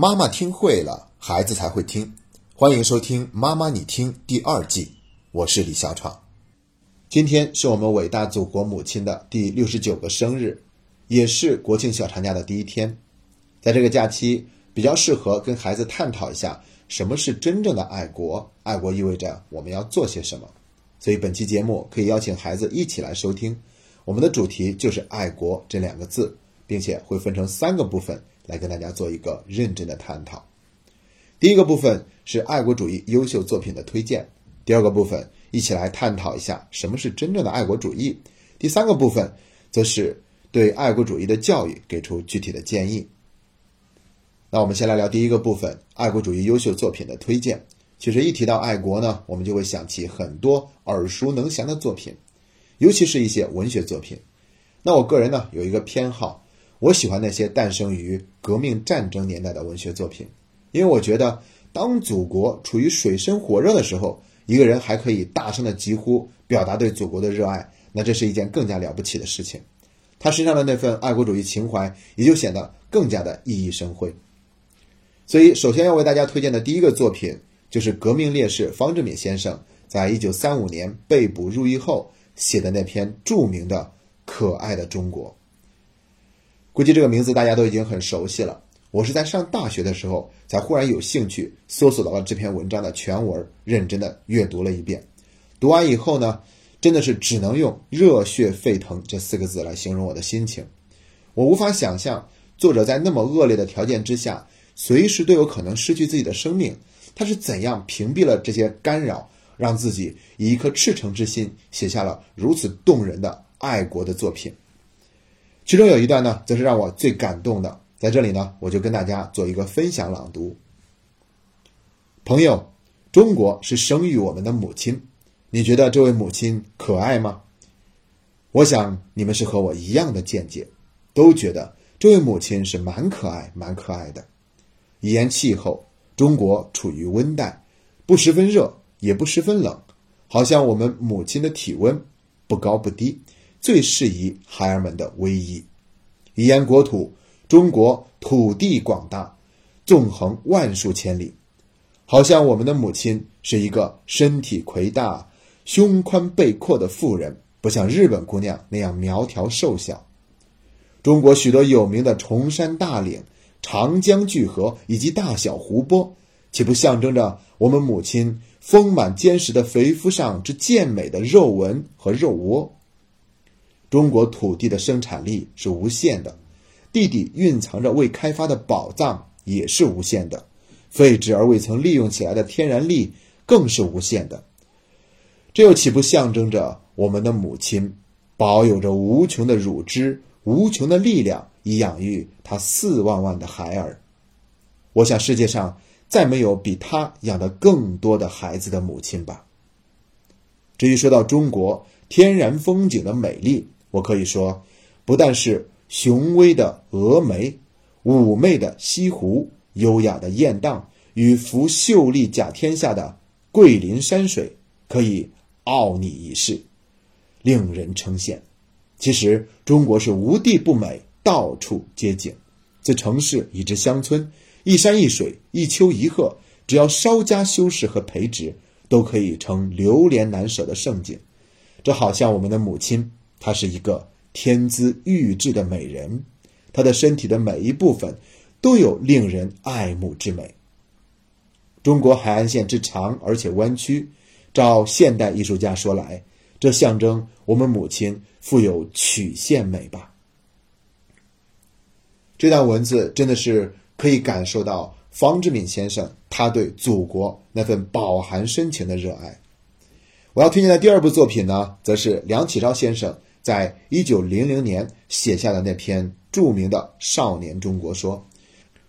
妈妈听会了，孩子才会听。欢迎收听《妈妈你听》第二季，我是李小闯。今天是我们伟大祖国母亲的第六十九个生日，也是国庆小长假的第一天。在这个假期，比较适合跟孩子探讨一下什么是真正的爱国，爱国意味着我们要做些什么。所以本期节目可以邀请孩子一起来收听。我们的主题就是“爱国”这两个字，并且会分成三个部分来跟大家做一个认真的探讨。第一个部分是爱国主义优秀作品的推荐，第二个部分一起来探讨一下什么是真正的爱国主义，第三个部分则是对爱国主义的教育给出具体的建议。那我们先来聊第一个部分，爱国主义优秀作品的推荐。其实一提到爱国呢，我们就会想起很多耳熟能详的作品。尤其是一些文学作品，那我个人呢有一个偏好，我喜欢那些诞生于革命战争年代的文学作品，因为我觉得当祖国处于水深火热的时候，一个人还可以大声的疾呼，表达对祖国的热爱，那这是一件更加了不起的事情，他身上的那份爱国主义情怀也就显得更加的熠熠生辉。所以，首先要为大家推荐的第一个作品，就是革命烈士方志敏先生在一九三五年被捕入狱后。写的那篇著名的《可爱的中国》，估计这个名字大家都已经很熟悉了。我是在上大学的时候才忽然有兴趣搜索到了这篇文章的全文，认真的阅读了一遍。读完以后呢，真的是只能用“热血沸腾”这四个字来形容我的心情。我无法想象作者在那么恶劣的条件之下，随时都有可能失去自己的生命，他是怎样屏蔽了这些干扰。让自己以一颗赤诚之心写下了如此动人的爱国的作品，其中有一段呢，则是让我最感动的。在这里呢，我就跟大家做一个分享朗读。朋友，中国是生育我们的母亲，你觉得这位母亲可爱吗？我想你们是和我一样的见解，都觉得这位母亲是蛮可爱、蛮可爱的。一言气候，中国处于温带，不十分热。也不十分冷，好像我们母亲的体温不高不低，最适宜孩儿们的偎依。一言国土，中国土地广大，纵横万数千里，好像我们的母亲是一个身体魁大、胸宽背阔的妇人，不像日本姑娘那样苗条瘦小。中国许多有名的崇山大岭、长江巨河以及大小湖泊，岂不象征着我们母亲？丰满坚实的肥肤上之健美的肉纹和肉窝。中国土地的生产力是无限的，地底蕴藏着未开发的宝藏也是无限的，废置而未曾利用起来的天然力更是无限的。这又岂不象征着我们的母亲保有着无穷的乳汁、无穷的力量，以养育她四万万的孩儿？我想世界上。再没有比他养的更多的孩子的母亲吧。至于说到中国天然风景的美丽，我可以说，不但是雄威的峨眉、妩媚的西湖、优雅的雁荡与扶秀丽甲天下的桂林山水，可以傲睨一世，令人称羡。其实，中国是无地不美，到处皆景，自城市以至乡村。一山一水，一丘一壑，只要稍加修饰和培植，都可以成流连难舍的盛景。这好像我们的母亲，她是一个天姿玉质的美人，她的身体的每一部分都有令人爱慕之美。中国海岸线之长而且弯曲，照现代艺术家说来，这象征我们母亲富有曲线美吧。这段文字真的是。可以感受到方志敏先生他对祖国那份饱含深情的热爱。我要推荐的第二部作品呢，则是梁启超先生在一九零零年写下的那篇著名的《少年中国说》。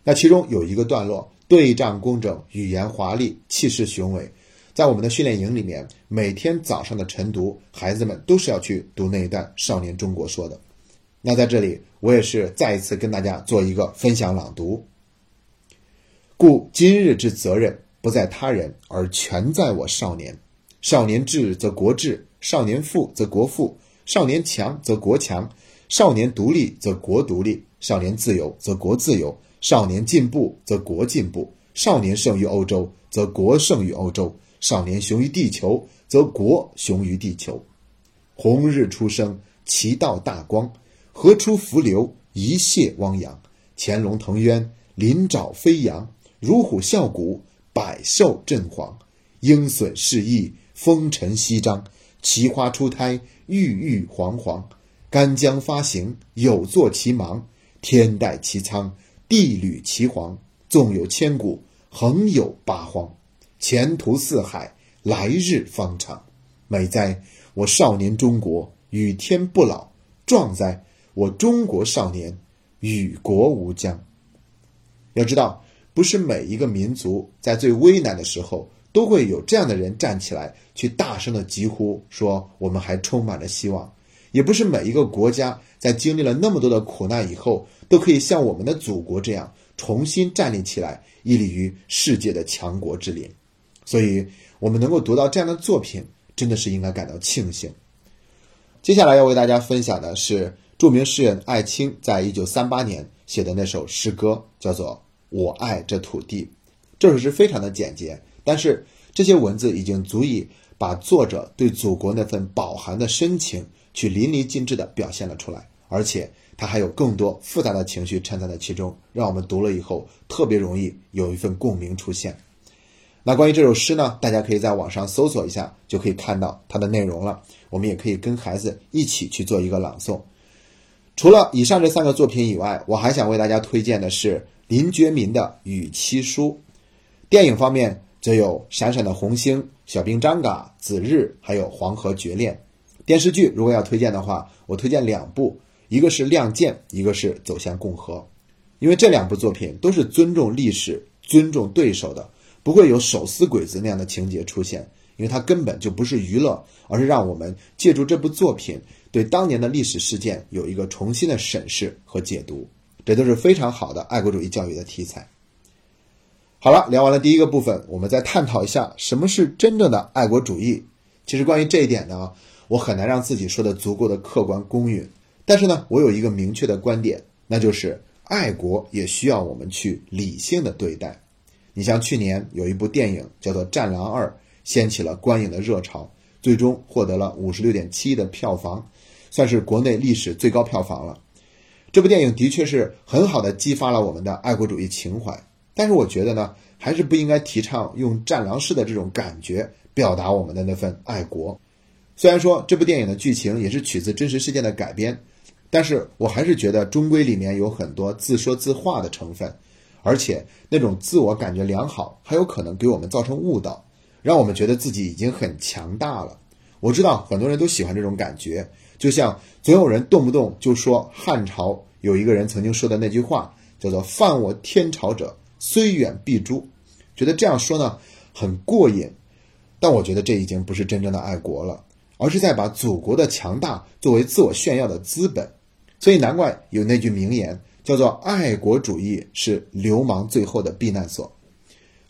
那其中有一个段落，对仗工整，语言华丽，气势雄伟。在我们的训练营里面，每天早上的晨读，孩子们都是要去读那一段《少年中国说》的。那在这里，我也是再一次跟大家做一个分享朗读。故今日之责任不在他人，而全在我少年。少年智则国智，少年富则国富，少年强则国强，少年独立则国独立，少年自由则国自由，少年进步则国进步，少年胜于欧洲则国胜于欧洲，少年雄于地球则国雄于地球。红日初升，其道大光，河出伏流，一泻汪洋。潜龙腾渊，鳞爪飞扬，乳虎啸谷，百兽震惶。鹰隼试翼，风尘翕张，奇花初胎，郁郁皇皇。干将发行，有作其芒；天戴其苍，地履其黄。纵有千古，横有八荒。前途似海，来日方长。美哉，我少年中国，与天不老；壮哉，我中国少年，与国无疆。要知道，不是每一个民族在最危难的时候，都会有这样的人站起来，去大声的疾呼说：“我们还充满着希望。”也不是每一个国家在经历了那么多的苦难以后，都可以像我们的祖国这样重新站立起来，屹立于世界的强国之林。所以，我们能够读到这样的作品，真的是应该感到庆幸。接下来要为大家分享的是著名诗人艾青在一九三八年写的那首诗歌，叫做《我爱这土地》。这首诗非常的简洁，但是这些文字已经足以把作者对祖国那份饱含的深情。去淋漓尽致地表现了出来，而且他还有更多复杂的情绪掺杂在其中，让我们读了以后特别容易有一份共鸣出现。那关于这首诗呢，大家可以在网上搜索一下，就可以看到它的内容了。我们也可以跟孩子一起去做一个朗诵。除了以上这三个作品以外，我还想为大家推荐的是林觉民的《与妻书》。电影方面则有《闪闪的红星》《小兵张嘎》《子日》，还有《黄河绝恋》。电视剧如果要推荐的话，我推荐两部，一个是《亮剑》，一个是《走向共和》，因为这两部作品都是尊重历史、尊重对手的，不会有手撕鬼子那样的情节出现，因为它根本就不是娱乐，而是让我们借助这部作品对当年的历史事件有一个重新的审视和解读，这都是非常好的爱国主义教育的题材。好了，聊完了第一个部分，我们再探讨一下什么是真正的爱国主义。其实关于这一点呢。我很难让自己说的足够的客观公允，但是呢，我有一个明确的观点，那就是爱国也需要我们去理性的对待。你像去年有一部电影叫做《战狼二》，掀起了观影的热潮，最终获得了五十六点七亿的票房，算是国内历史最高票房了。这部电影的确是很好的激发了我们的爱国主义情怀，但是我觉得呢，还是不应该提倡用战狼式的这种感觉表达我们的那份爱国。虽然说这部电影的剧情也是取自真实事件的改编，但是我还是觉得终归里面有很多自说自话的成分，而且那种自我感觉良好，还有可能给我们造成误导，让我们觉得自己已经很强大了。我知道很多人都喜欢这种感觉，就像总有人动不动就说汉朝有一个人曾经说的那句话，叫做“犯我天朝者，虽远必诛”，觉得这样说呢很过瘾，但我觉得这已经不是真正的爱国了。而是在把祖国的强大作为自我炫耀的资本，所以难怪有那句名言叫做“爱国主义是流氓最后的避难所”。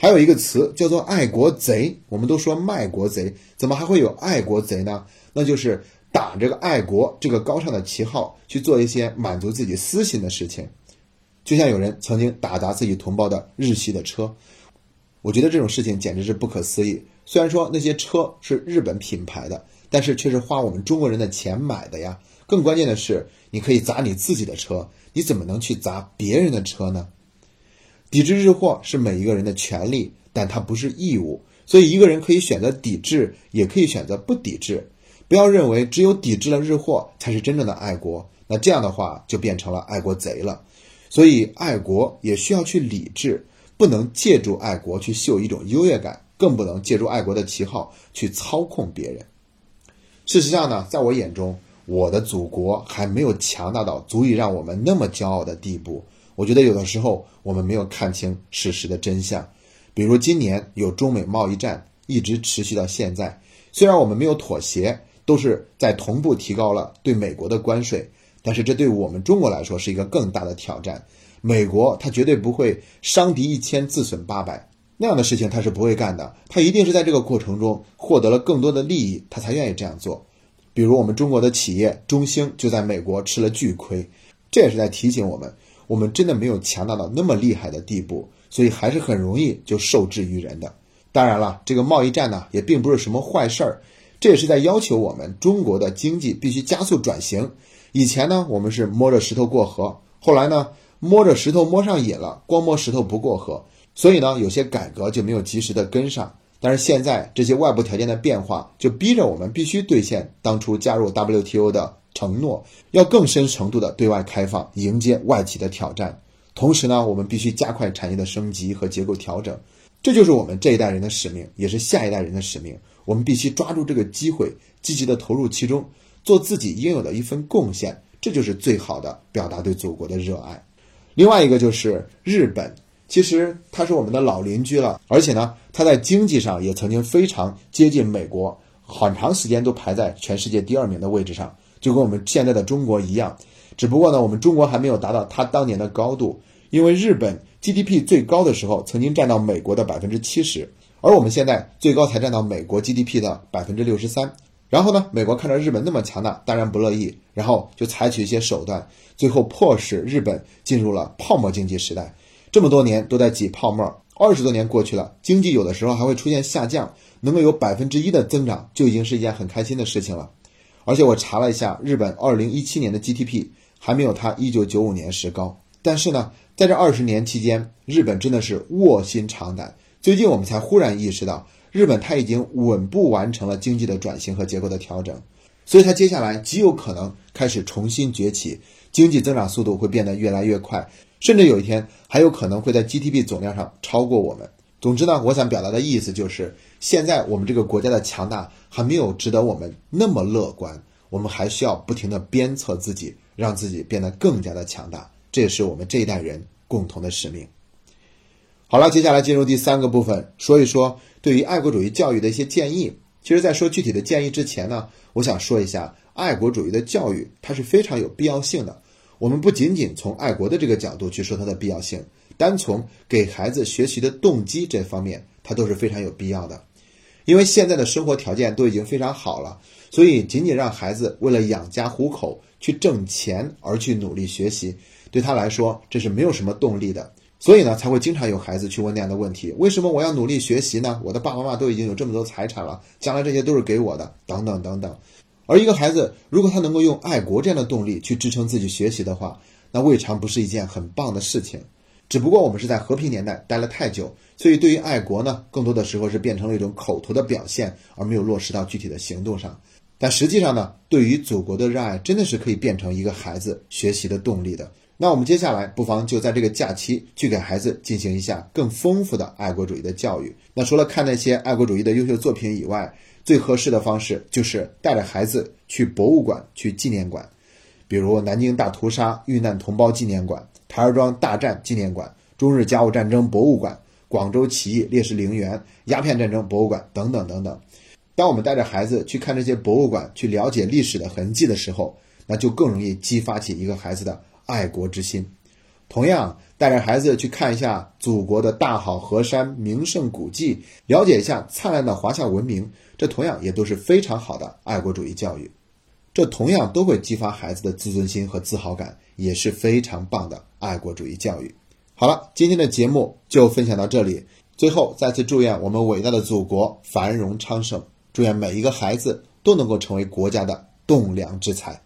还有一个词叫做“爱国贼”，我们都说卖国贼，怎么还会有爱国贼呢？那就是打这个爱国这个高尚的旗号去做一些满足自己私心的事情，就像有人曾经打砸自己同胞的日系的车，我觉得这种事情简直是不可思议。虽然说那些车是日本品牌的。但是却是花我们中国人的钱买的呀！更关键的是，你可以砸你自己的车，你怎么能去砸别人的车呢？抵制日货是每一个人的权利，但它不是义务。所以，一个人可以选择抵制，也可以选择不抵制。不要认为只有抵制了日货才是真正的爱国，那这样的话就变成了爱国贼了。所以，爱国也需要去理智，不能借助爱国去秀一种优越感，更不能借助爱国的旗号去操控别人。事实上呢，在我眼中，我的祖国还没有强大到足以让我们那么骄傲的地步。我觉得有的时候我们没有看清事实的真相。比如今年有中美贸易战一直持续到现在，虽然我们没有妥协，都是在同步提高了对美国的关税，但是这对我们中国来说是一个更大的挑战。美国他绝对不会伤敌一千自损八百。那样的事情他是不会干的，他一定是在这个过程中获得了更多的利益，他才愿意这样做。比如我们中国的企业中兴就在美国吃了巨亏，这也是在提醒我们，我们真的没有强大到那么厉害的地步，所以还是很容易就受制于人的。当然了，这个贸易战呢，也并不是什么坏事儿，这也是在要求我们中国的经济必须加速转型。以前呢，我们是摸着石头过河，后来呢，摸着石头摸上瘾了，光摸石头不过河，所以呢，有些改革就没有及时的跟上。但是现在这些外部条件的变化，就逼着我们必须兑现当初加入 WTO 的承诺，要更深程度的对外开放，迎接外企的挑战。同时呢，我们必须加快产业的升级和结构调整，这就是我们这一代人的使命，也是下一代人的使命。我们必须抓住这个机会，积极的投入其中，做自己应有的一份贡献，这就是最好的表达对祖国的热爱。另外一个就是日本。其实他是我们的老邻居了，而且呢，他在经济上也曾经非常接近美国，很长时间都排在全世界第二名的位置上，就跟我们现在的中国一样。只不过呢，我们中国还没有达到他当年的高度，因为日本 GDP 最高的时候曾经占到美国的百分之七十，而我们现在最高才占到美国 GDP 的百分之六十三。然后呢，美国看着日本那么强大，当然不乐意，然后就采取一些手段，最后迫使日本进入了泡沫经济时代。这么多年都在挤泡沫，二十多年过去了，经济有的时候还会出现下降，能够有百分之一的增长就已经是一件很开心的事情了。而且我查了一下，日本二零一七年的 GDP 还没有它一九九五年时高。但是呢，在这二十年期间，日本真的是卧薪尝胆。最近我们才忽然意识到，日本它已经稳步完成了经济的转型和结构的调整，所以它接下来极有可能开始重新崛起，经济增长速度会变得越来越快。甚至有一天还有可能会在 GDP 总量上超过我们。总之呢，我想表达的意思就是，现在我们这个国家的强大还没有值得我们那么乐观，我们还需要不停的鞭策自己，让自己变得更加的强大。这也是我们这一代人共同的使命。好了，接下来进入第三个部分，说一说对于爱国主义教育的一些建议。其实，在说具体的建议之前呢，我想说一下，爱国主义的教育它是非常有必要性的。我们不仅仅从爱国的这个角度去说它的必要性，单从给孩子学习的动机这方面，它都是非常有必要的。因为现在的生活条件都已经非常好了，所以仅仅让孩子为了养家糊口去挣钱而去努力学习，对他来说这是没有什么动力的。所以呢，才会经常有孩子去问那样的问题：为什么我要努力学习呢？我的爸爸妈妈都已经有这么多财产了，将来这些都是给我的，等等等等。而一个孩子，如果他能够用爱国这样的动力去支撑自己学习的话，那未尝不是一件很棒的事情。只不过我们是在和平年代待了太久，所以对于爱国呢，更多的时候是变成了一种口头的表现，而没有落实到具体的行动上。但实际上呢，对于祖国的热爱，真的是可以变成一个孩子学习的动力的。那我们接下来不妨就在这个假期去给孩子进行一下更丰富的爱国主义的教育。那除了看那些爱国主义的优秀作品以外，最合适的方式就是带着孩子去博物馆、去纪念馆，比如南京大屠杀遇难同胞纪念馆、台儿庄大战纪念馆、中日甲午战争博物馆、广州起义烈士陵园、鸦片战争博物馆等等等等。当我们带着孩子去看这些博物馆，去了解历史的痕迹的时候，那就更容易激发起一个孩子的爱国之心。同样，带着孩子去看一下祖国的大好河山、名胜古迹，了解一下灿烂的华夏文明，这同样也都是非常好的爱国主义教育。这同样都会激发孩子的自尊心和自豪感，也是非常棒的爱国主义教育。好了，今天的节目就分享到这里。最后，再次祝愿我们伟大的祖国繁荣昌盛，祝愿每一个孩子都能够成为国家的栋梁之才。